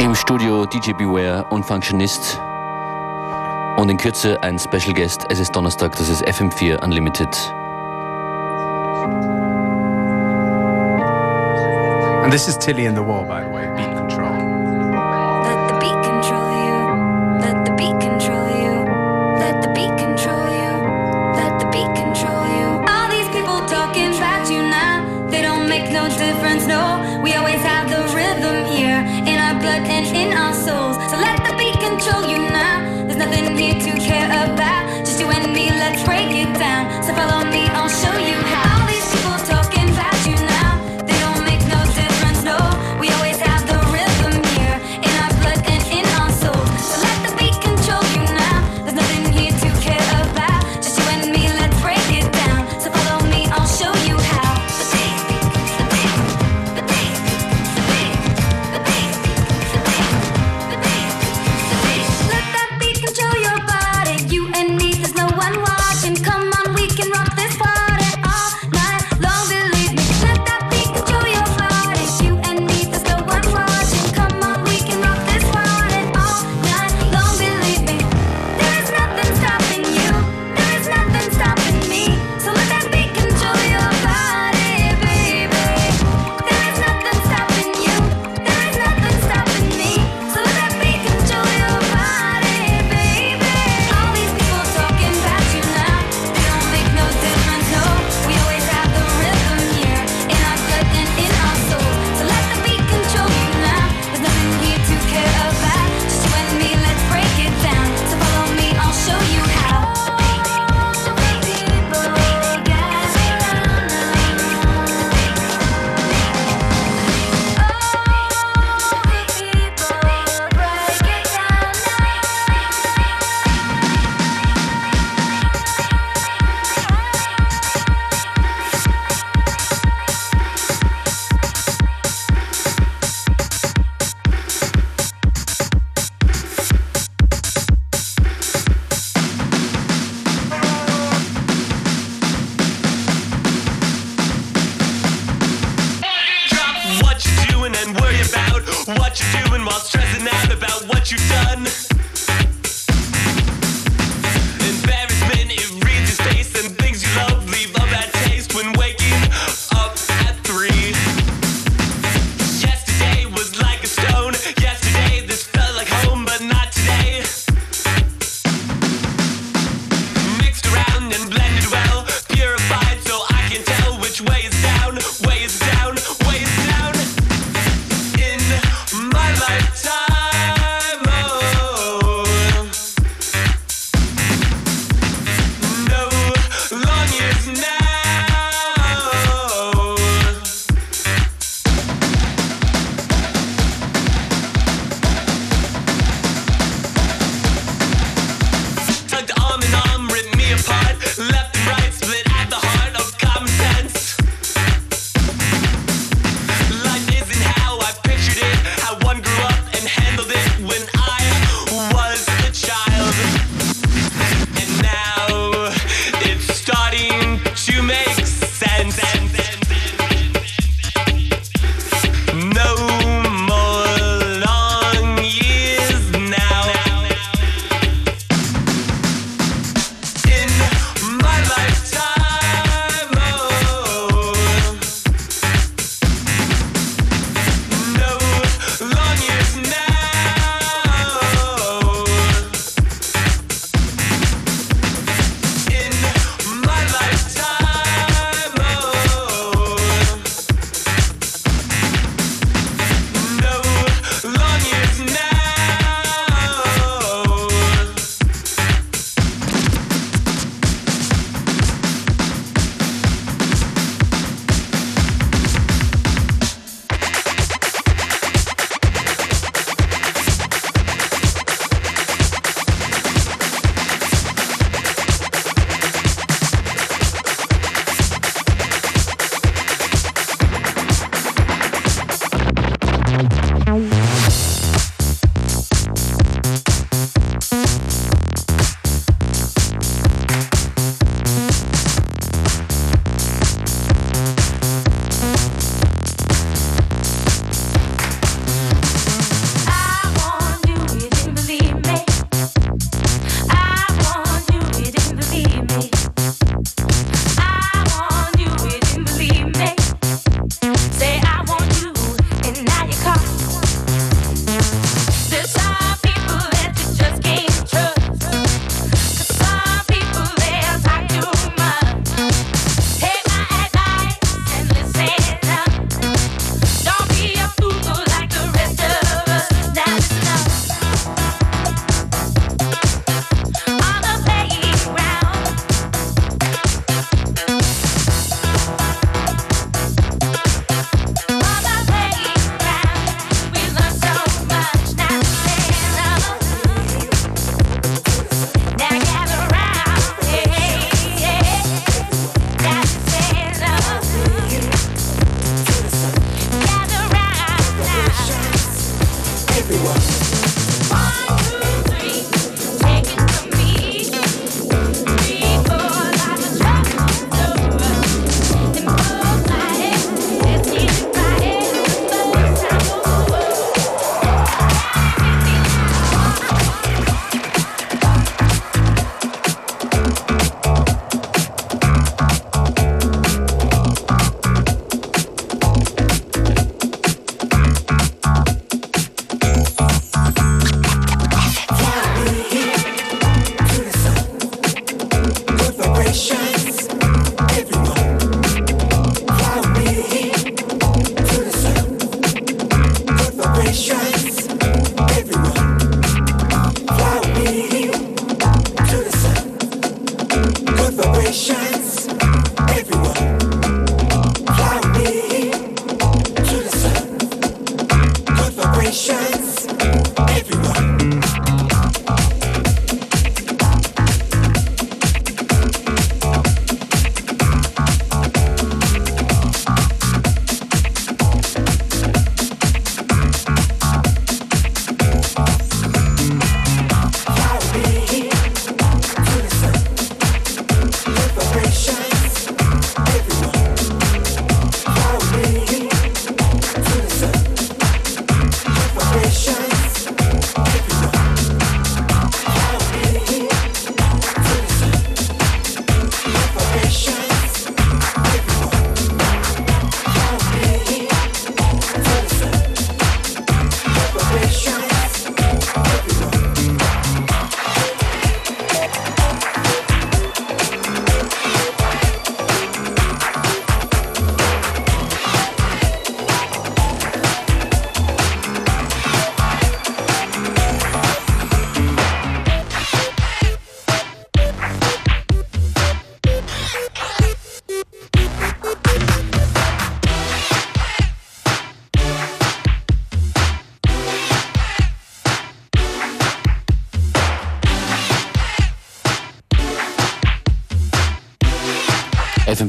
Im Studio DJ Beware und Functionist. Und in Kürze ein Special Guest. Es ist Donnerstag, das ist FM4 Unlimited. And this is Tilly in the Wall, by the way.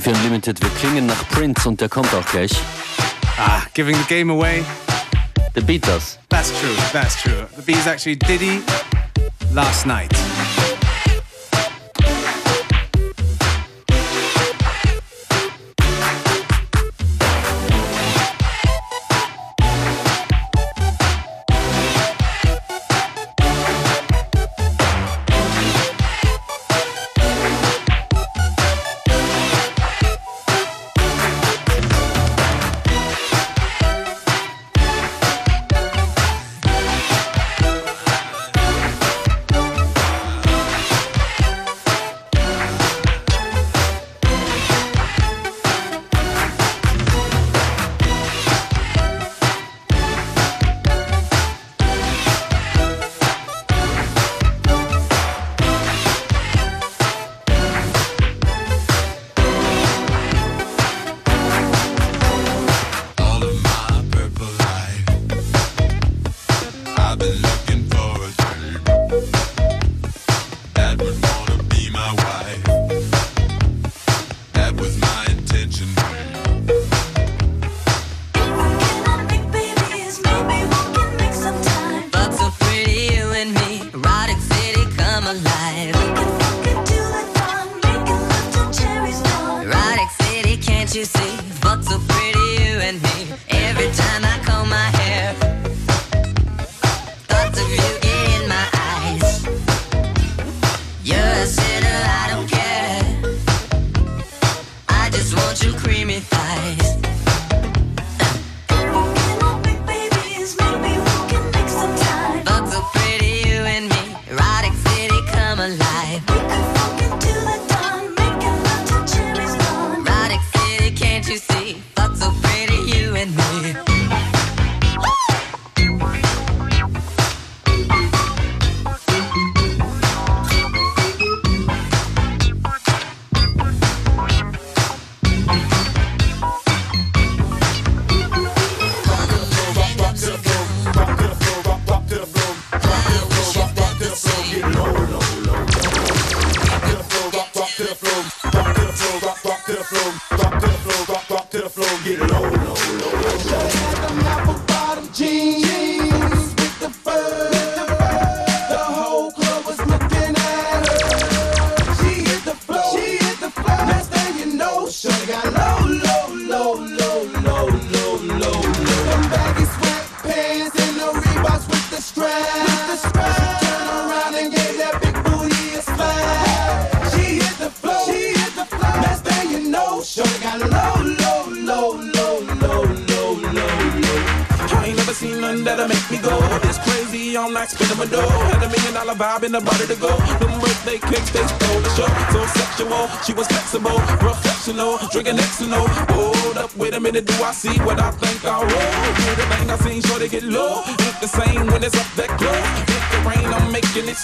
Unlimited. Wir klingen nach Prince und der kommt auch gleich. Ah, giving the game away. The Beatles. That's true, that's true. The Beatles actually Diddy last night.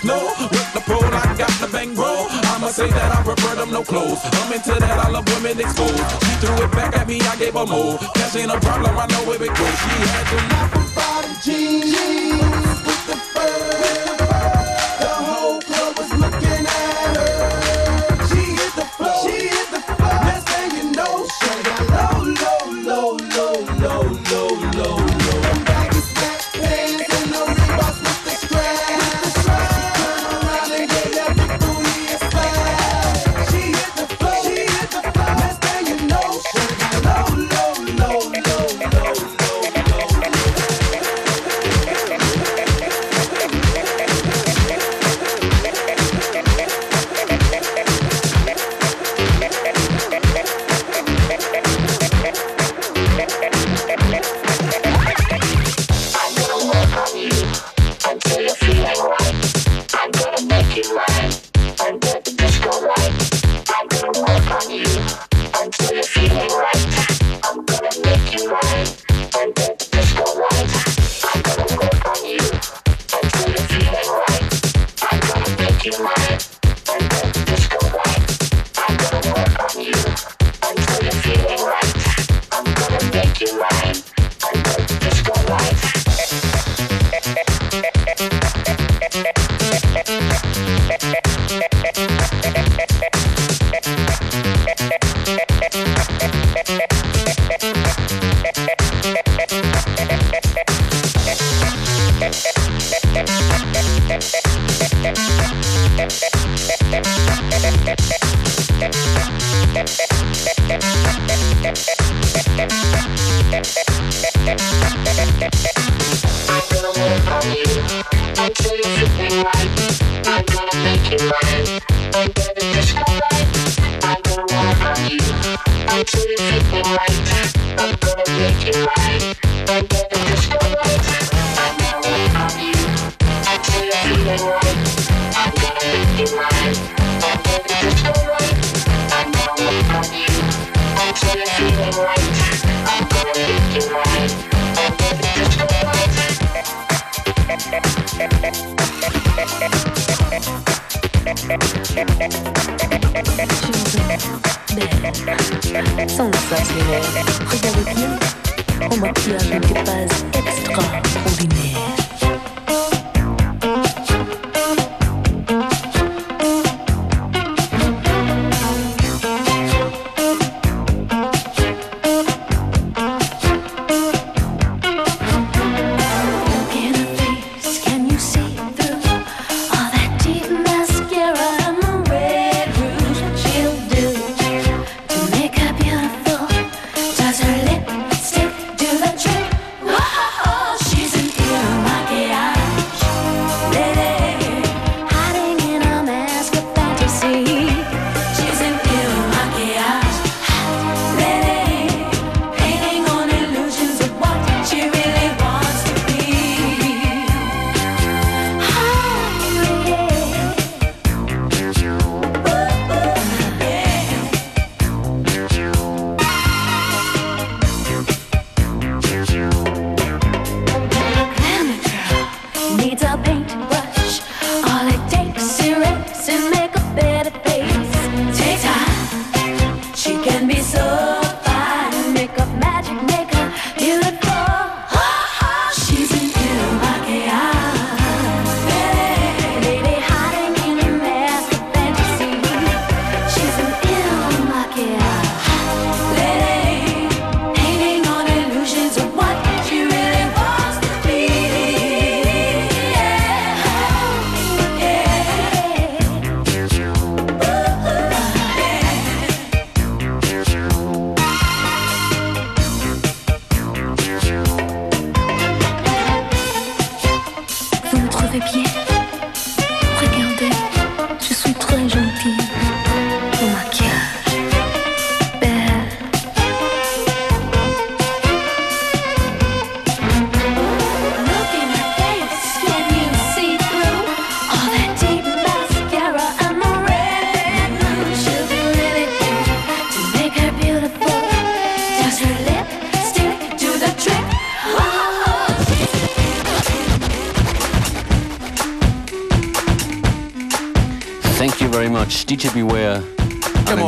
No, With the pole, I got the bankroll. I'ma say that I prefer them no clothes. I'm into that, I love women exposed. She threw it back at me, I gave her more. Cash ain't a problem, I know where it goes. She had the mouth of jeans. Thank you.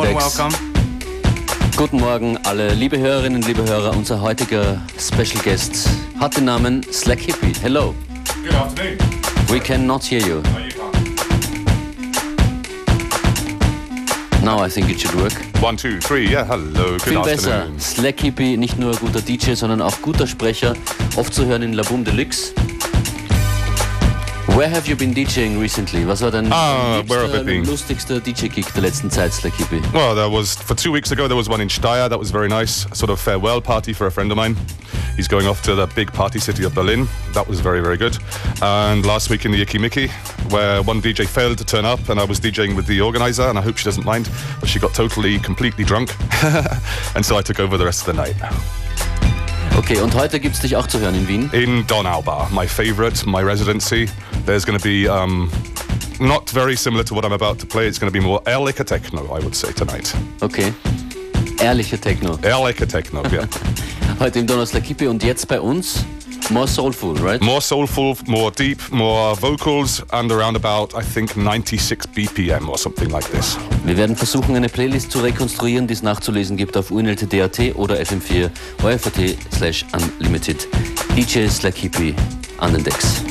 Index. welcome. Guten Morgen, alle liebe Hörerinnen, liebe Hörer. Unser heutiger Special Guest hat den Namen Slack Hippie. Hello. Good afternoon. We cannot hear you. No, you can't. Now I think it should work. One, two, three. Yeah, hello. Good Viel besser. afternoon. Slack Hippie, nicht nur guter DJ, sondern auch guter Sprecher. Oft zu hören in La Boom Deluxe. Where have you been DJing recently? Was war dein Ah, where have I liebster, been? lustigster DJ-Gig der letzten Zeit, Slack Hippie? Well, there was for two weeks ago. There was one in Steyr. That was very nice. A sort of farewell party for a friend of mine. He's going off to the big party city of Berlin. That was very, very good. And last week in the Icky Mickey, where one DJ failed to turn up, and I was DJing with the organizer, and I hope she doesn't mind, but she got totally, completely drunk, and so I took over the rest of the night. Okay, und heute gibt's dich auch zu hören in Wien. in Donau Bar, my favorite, my residency. There's going to be um, not very similar to what I'm about to play. It's going to be more ehrlicher techno, I would say tonight. Okay. Ehrlicher Techno. Ehrlicher techno, yeah. Heute im Donnerstag Hippie und jetzt bei uns more soulful, right? more soulful, more deep, more vocals, and around about I think 96 BPM or something like this. Wir werden versuchen, eine Playlist zu rekonstruieren, die es nachzulesen gibt auf unltd.at oder fm4 ORFAT slash unlimited. DJ Slack Hippie an den Decks.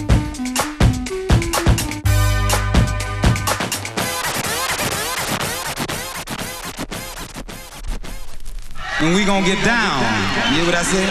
And we gonna get down. You hear what I said?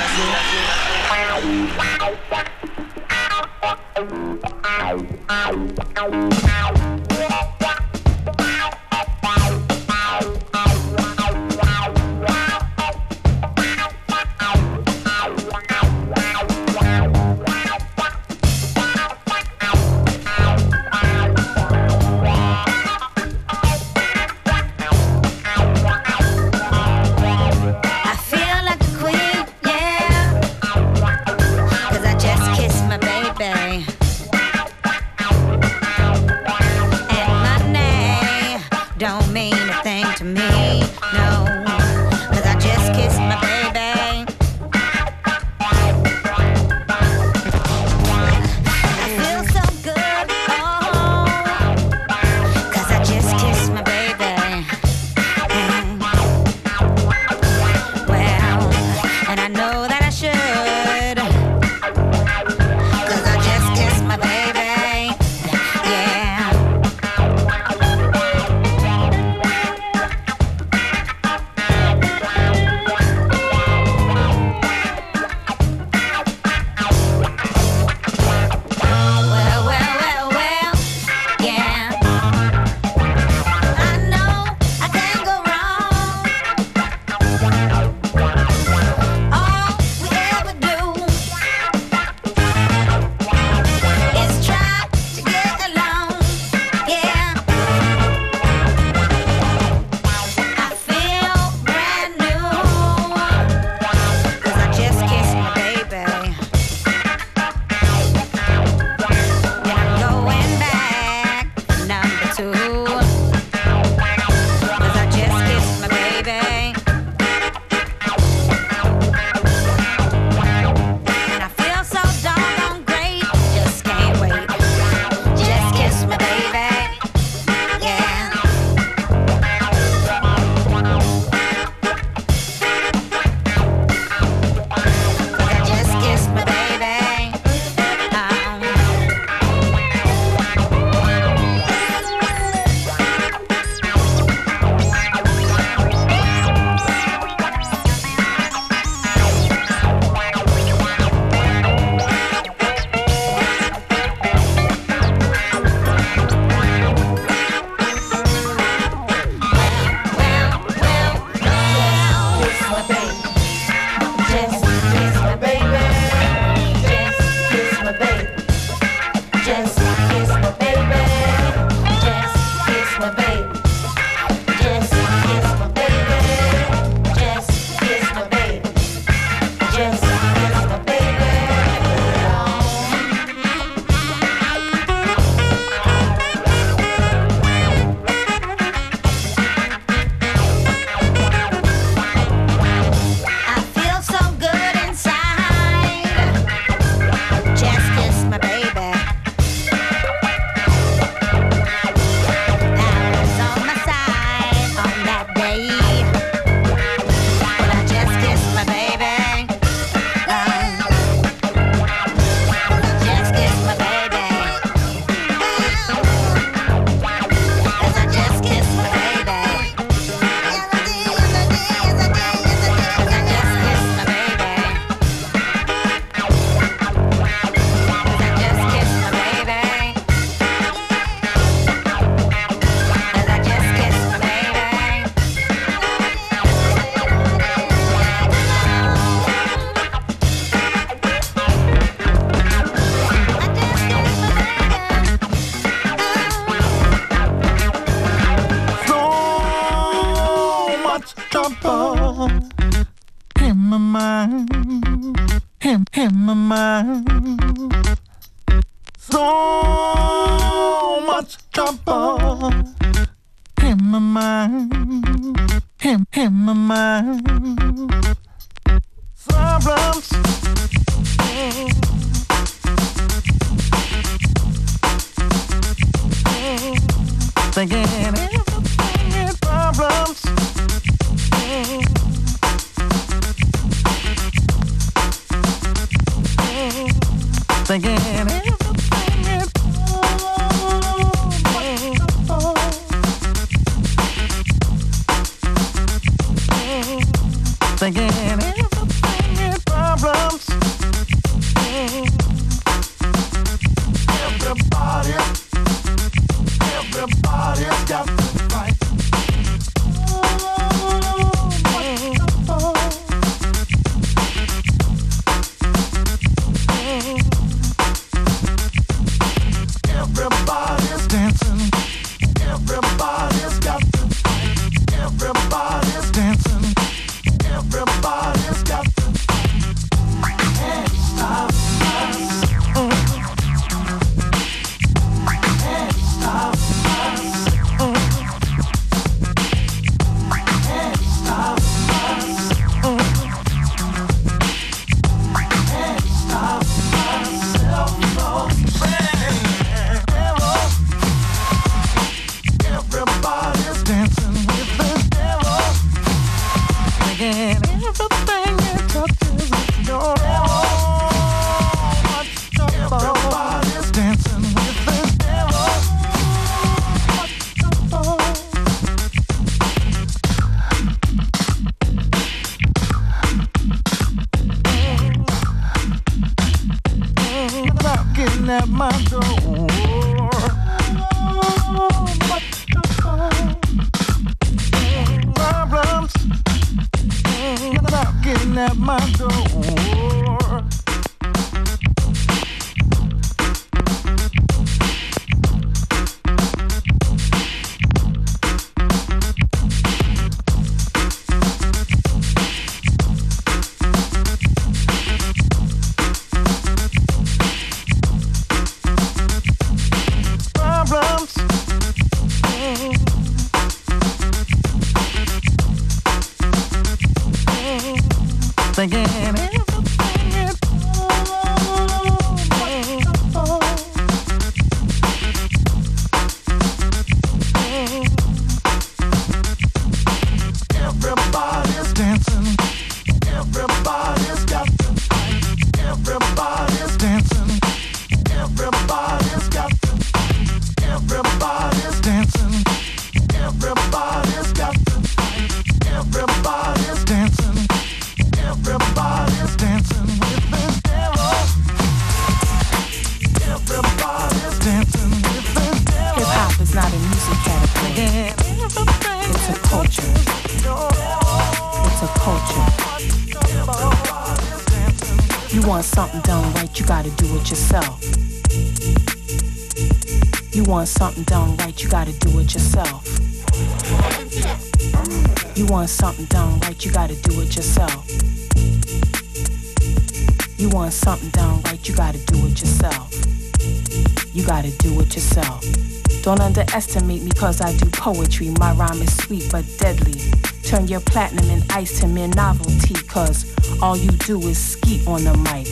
Underestimate me cause I do poetry. My rhyme is sweet but deadly. Turn your platinum and ice to mere novelty cause all you do is skeet on the mic.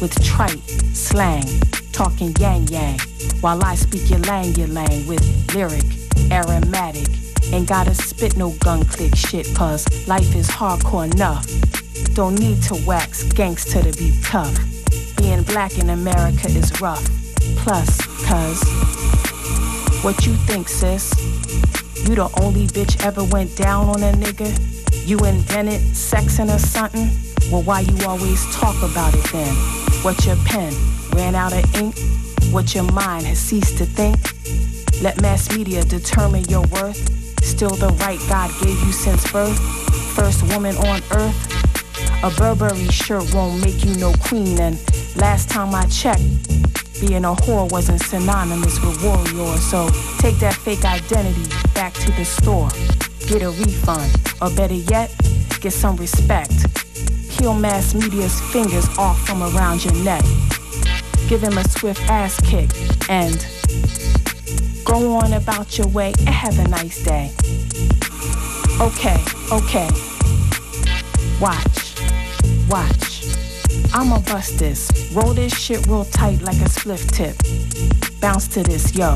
With trite, slang, talking yang yang. While I speak your lang your lang with lyric, aromatic. Ain't gotta spit no gun click shit cause life is hardcore enough. Don't need to wax gangster to be tough. Being black in America is rough. Plus, cuz, what you think, sis? You the only bitch ever went down on a nigga? You invented sexing or something? Well, why you always talk about it then? What your pen ran out of ink? What your mind has ceased to think? Let mass media determine your worth. Still the right God gave you since birth. First woman on earth. A Burberry shirt won't make you no queen. And last time I checked, being a whore wasn't synonymous with warrior. So take that fake identity back to the store. Get a refund. Or better yet, get some respect. Peel mass media's fingers off from around your neck. give him a swift ass kick, and go on about your way and have a nice day. Okay, okay. Watch, watch. I'ma bust this. Roll this shit real tight like a spliff tip. Bounce to this, yo.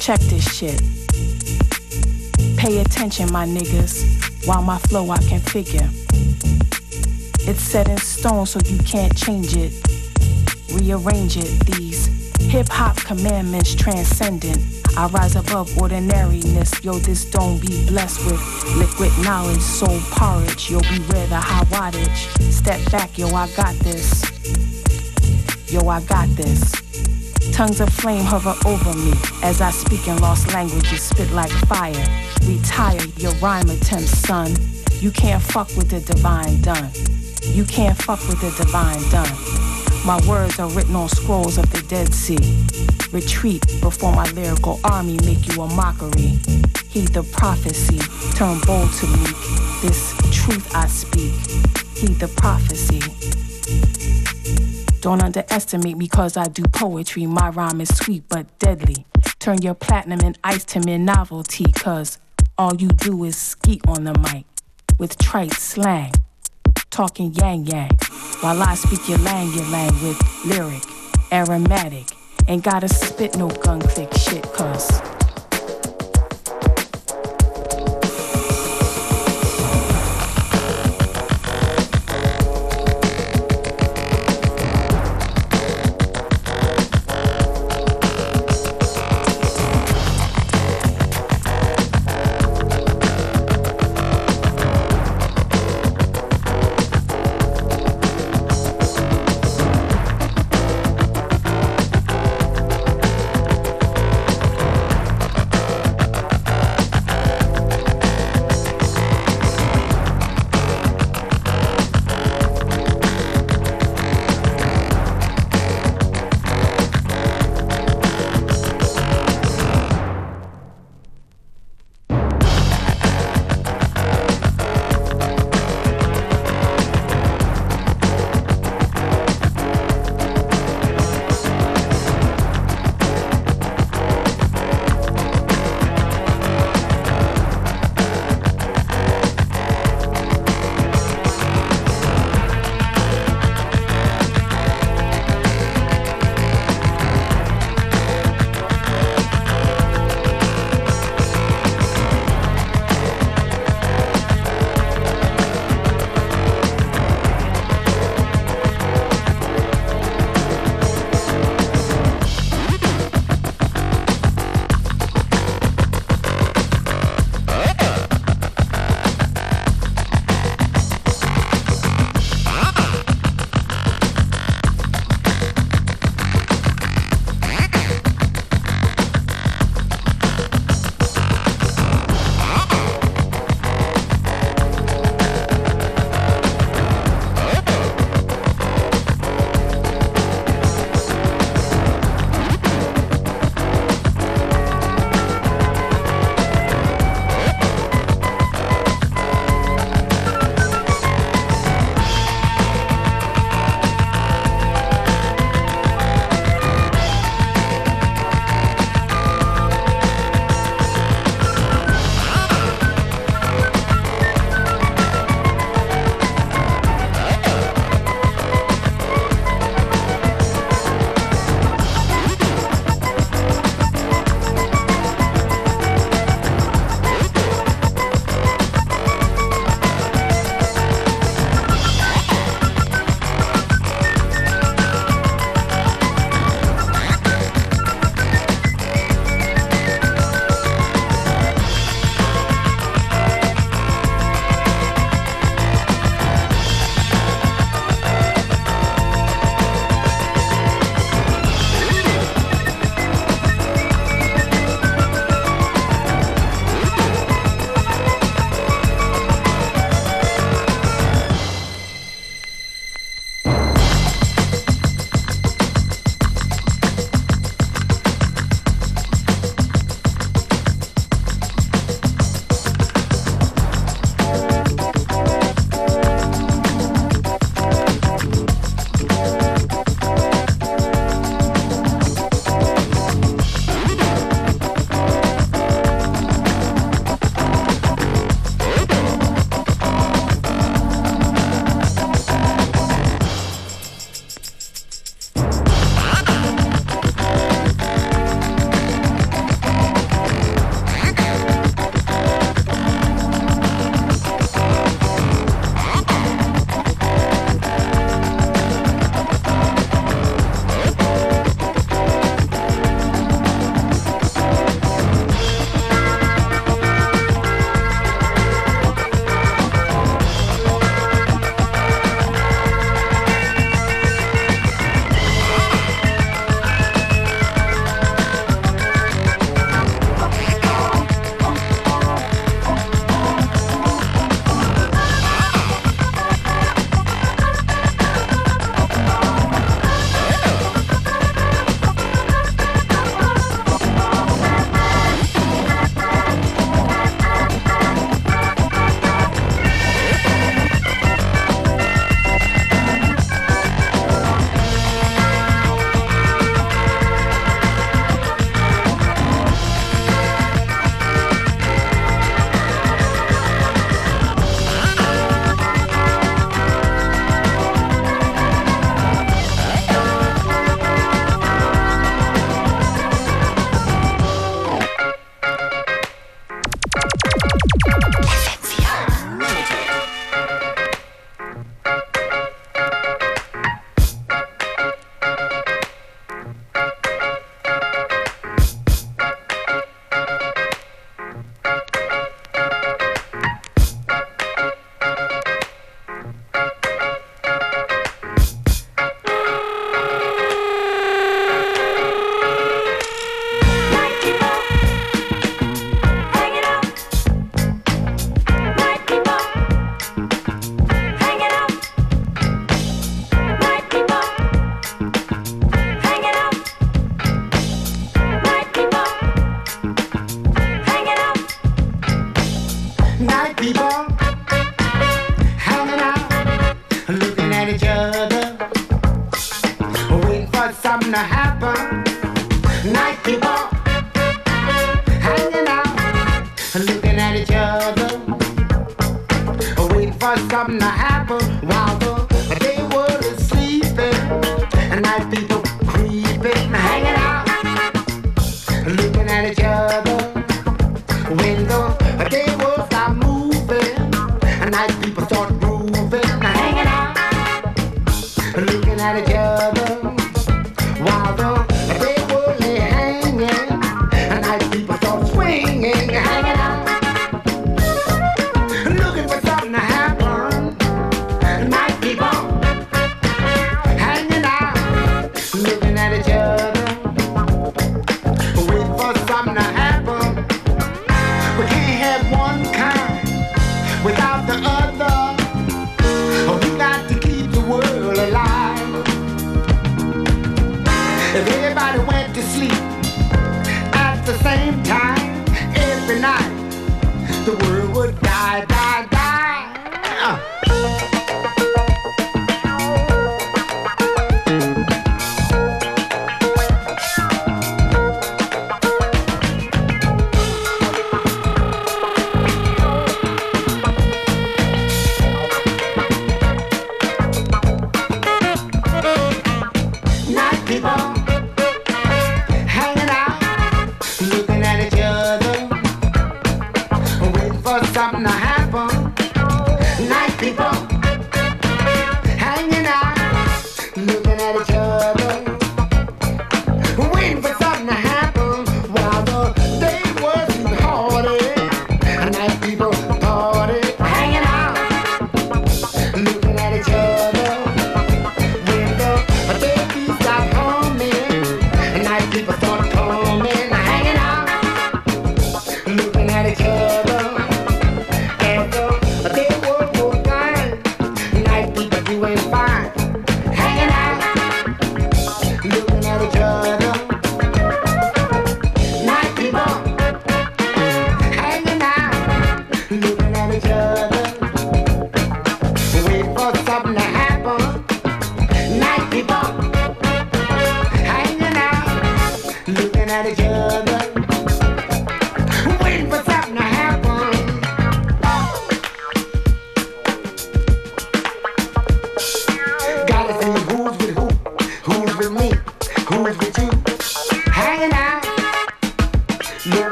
Check this shit. Pay attention, my niggas. While my flow I can figure. It's set in stone, so you can't change it. Rearrange it. These hip hop commandments transcendent. I rise above ordinariness. Yo, this don't be blessed with liquid knowledge, soul porridge. Yo, beware the high wattage. Step back, yo, I got this. Yo, I got this. Tongues of flame hover over me as I speak in lost languages, spit like fire. Retire your rhyme attempts, son. You can't fuck with the divine done. You can't fuck with the divine done. My words are written on scrolls of the Dead Sea. Retreat before my lyrical army make you a mockery. Heed the prophecy, turn bold to meek. This truth I speak. Heed the prophecy. Don't underestimate me cause I do poetry. My rhyme is sweet but deadly. Turn your platinum and ice to mere novelty cause all you do is skeet on the mic with trite slang. Talking yang yang while I speak your lang your lang with lyric, aromatic. Ain't gotta spit no gun click shit cause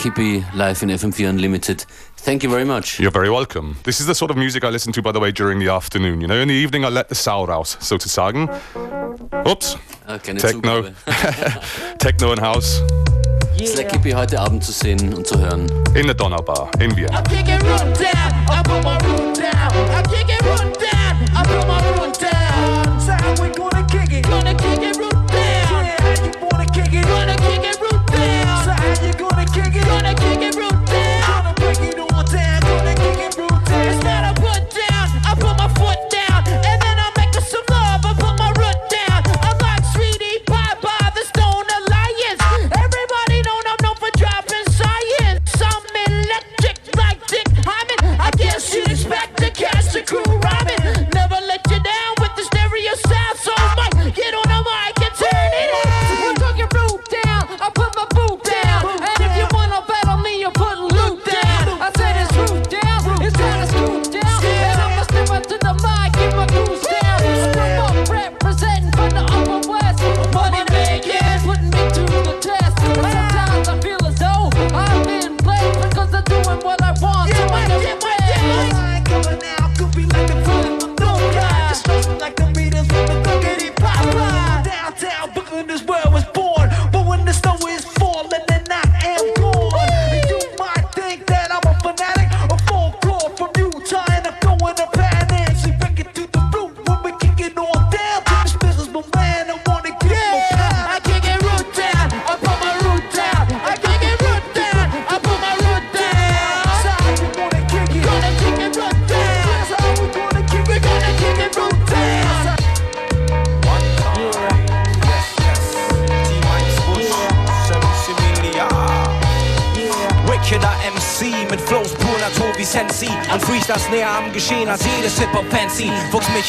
Kippy, live in FM4 Unlimited. Thank you very much. You're very welcome. This is the sort of music I listen to, by the way, during the afternoon. You know, in the evening I let the sour out, so to sagen. Oops. Okay, Techno. Techno in House. Yeah. Slack Kippy heute Abend zu sehen und zu hören. In der Donnerbar in Wien.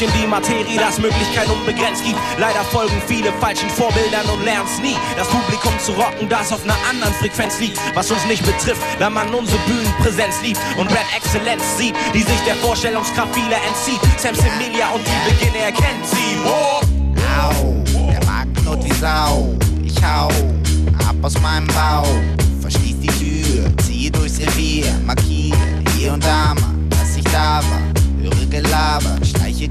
Mich in die Materie, dass Möglichkeit unbegrenzt gibt. Leider folgen viele falschen Vorbildern und lernen's nie. Das Publikum zu rocken, das auf einer anderen Frequenz liegt. Was uns nicht betrifft, da man unsere Bühnenpräsenz liebt und Rap-Exzellenz sieht, die sich der Vorstellungskraft vieler entzieht. Sam Semilia und die Beginne erkennt sie. Oh. Au, der Markt knurrt wie Sau. Ich hau ab aus meinem Bau. Verschließ die Tür, ziehe durchs Revier, markiere hier und da mal, dass ich da war. Höre Gelaber,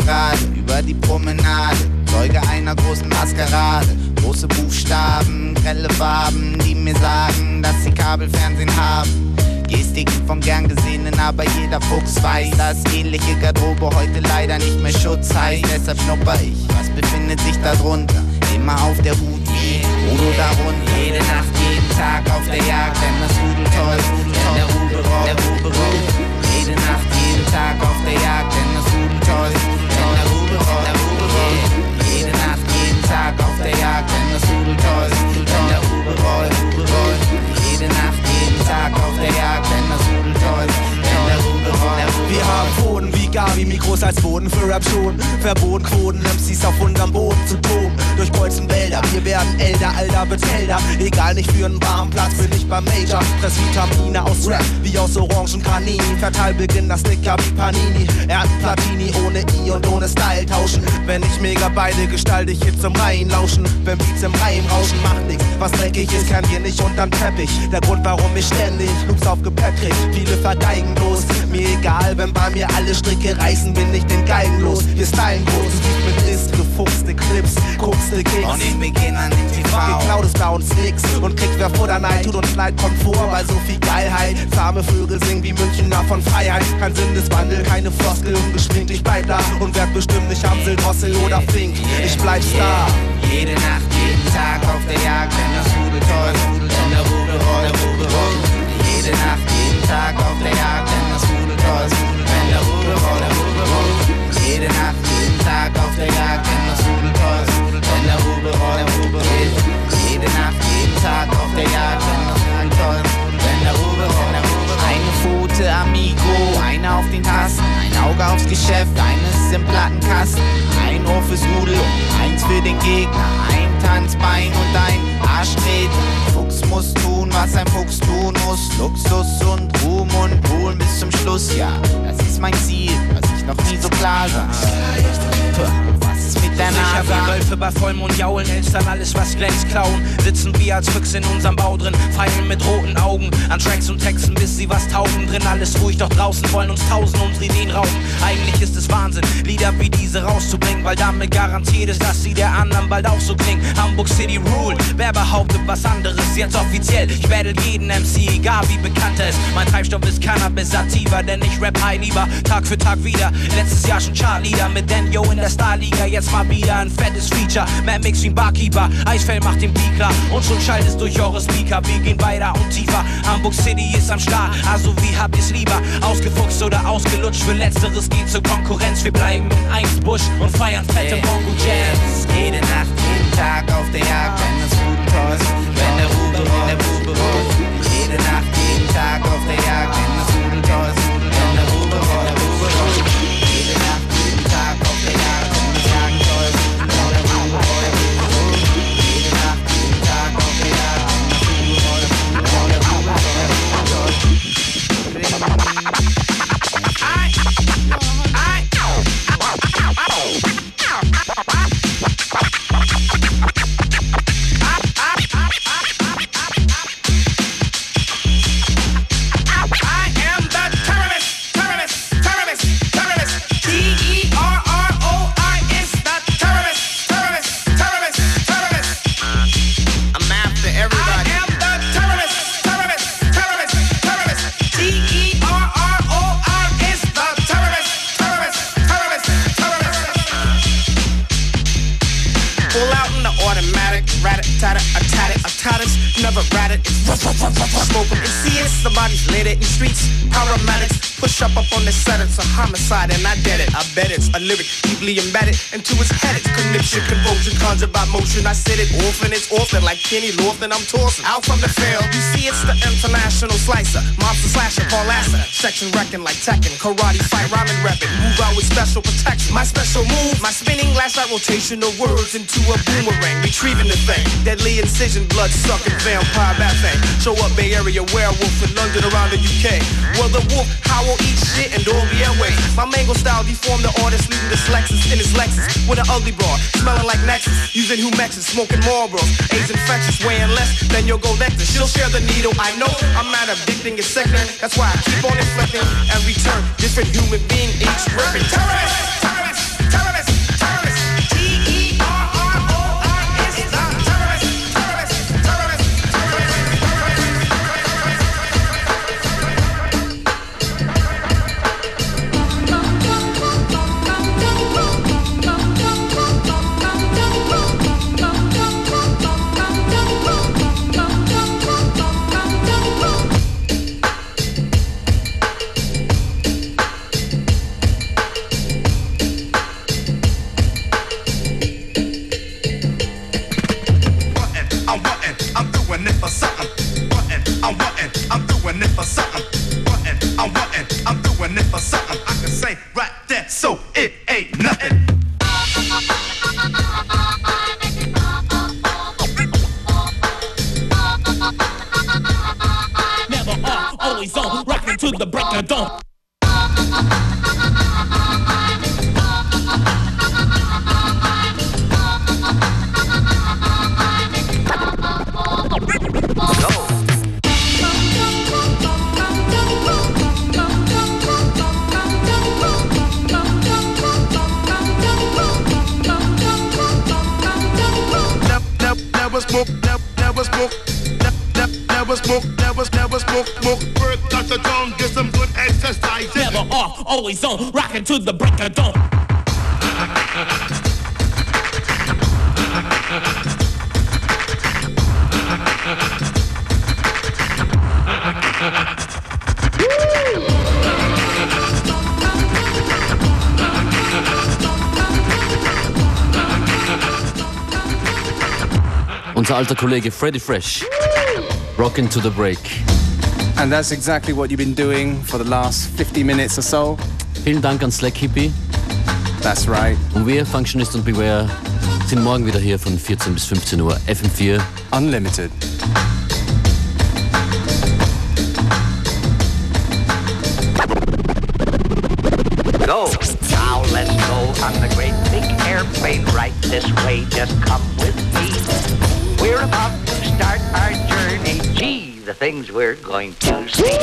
gerade über die Promenade. Zeuge einer großen Maskerade. Große Buchstaben, grelle Farben, die mir sagen, dass sie Kabelfernsehen haben. Gestik vom gern gesehenen, aber jeder Fuchs weiß, dass ähnliche Garderobe heute leider nicht mehr Schutz heißt. Deshalb schnupper ich, was befindet sich da drunter? Immer auf der Hut wie Udo darunter. Jede Nacht, jeden Tag auf der Jagd, denn das Rudel toll, denn der nicht für einen warmen Platz, bin ich beim Major. Fress Vitamine aus Rap, wie aus Orangen Kanini. Verteil Beginn das Dicker wie Panini. Ernten Platini ohne I und ohne Style tauschen. Wenn ich mega beide gestalte ich Hits im Reihen lauschen. Wenn Beats im Reim rauschen, macht nix. Was dreckig ist, kann hier nicht unterm Teppich. Der Grund, warum ich ständig Loops auf Gepäck krieg. Viele vergeigen bloß. Mir egal, wenn bei mir alle Stricke reißen, bin ich den Geigen los. Wir stylen groß, gefuchste Clips, guckste Kicks. Und den Beginn an den TV. Geklaut ist bei uns nix und kriegt wer vor der Neid, tut uns leid, kommt vor, weil so viel Geilheit. Zahme Vögel singen wie Münchner von Freiheit. Kein Sinneswandel, keine Floskel, ungeschminkt, ich bleib da und werd bestimmt nicht Amsel, Drossel oder Fink. Ich bleib Star. Jede Nacht, jeden Tag auf der Jagd, denn das Rudel toll, denn der Rubel rollt, der Rubel rollt. Jede Nacht, jeden Tag auf der Jagd, denn das Rudel toll, denn der Rubel rollt, der Rubel rollt. Jede Nacht, Tag auf der Jagd, Rudel toll, denn der Rubel Rubel rollt. Jede Nacht, jeden Tag auf der Jagd, Rudel toll, denn der Rubel Rubel rollt. Eine Pfote, Amigo, eine auf den Tasten, ein Auge aufs Geschäft, eines im Plattenkasten, ein Ohr fürs Rudel eins für den Gegner, ein Tanzbein und ein Arschtritt. Fuchs was ein Fuchs tun. Luxus und Ruhm und Ruhen bis zum Schluss, ja. Das ist mein Ziel, was ich noch nie so klar sah. Der Sicher wie? Wölfe bei Vollmond jaulen, dann alles, was glänzt, klauen. Sitzen wir als Füchse in unserem Bau drin, feilen mit roten Augen an Tracks und Texten, bis sie was taugen. Drin alles ruhig, doch draußen wollen uns tausend unsere Ideen rauben. Eigentlich ist es Wahnsinn, Lieder wie diese rauszubringen, weil damit garantiert ist, dass sie der anderen bald auch so klingen. Hamburg City Rule, wer behauptet was anderes? Jetzt offiziell, ich battle jeden MC, egal wie bekannt er ist. Mein Treibstoff ist Cannabis Sativa, denn ich rap high lieber Tag für Tag wieder. Letztes Jahr schon Chartleader mit Daniel in der Starliga, jetzt mal wieder ein fettes Feature. Mad Mix wie ein Barkeeper, Eisfeld macht den Beat klar und schon schallt es durch eure Speaker. Wir gehen weiter und tiefer. Hamburg City ist am Start, also wie habt ihr's lieber? Ausgefuchst oder ausgelutscht? Für Letzteres geht zur Konkurrenz. Wir bleiben in Eimsbusch und feiern fette Bongo Jams. Jede Nacht, jeden Tag auf der Jagd, wenn das Rudel toll, wenn der Rube rollt, der Rube rollt. Jede Nacht, jeden Tag auf der Jagd, Push up on the set. It's a homicide and I did it. I bet it's a lyric deeply embedded into its head. It's conniption, convulsion, conjured by motion. I said it often, it's often like Kenny Lofton. I'm tossing out from the field. You see, it's the international slicer, monster slasher, Paul Lasser. Section wrecking like Tekken, karate fight, rhyming rapping. Move out with special protection. My special move, my spinning glass like rotation of words into a boomerang, retrieving the thing. Deadly incision, blood sucking vampire bat thing. Show up Bay Area werewolf in London around the UK. Well, the wolf howl, eat shit, and all be airways. My mango style deformed the artist, leaving this in his Lexus with an ugly broad, smelling like Nexus, using Humexes, smoking Marlboro. AIDS infectious, weighing less than your gold nectar. She'll share the needle, I know. I'm not addicting, it's sickening. That's why I keep on inflicting every turn. different human being each ripping. Terrorist, terrorist, terrorist. Alter Kollege Freddy Fresh. Rockin' to the Break. And that's exactly what you've been doing for the last 50 minutes or so. Vielen Dank an Slack Hippie. That's right. Und wir, Functionist und Beware, sind morgen wieder hier von 14 bis 15 Uhr. FM4 Unlimited. Go. Now let's go on the great big airplane right this way. Just come with me. To start our journey. Gee, the things we're going to see.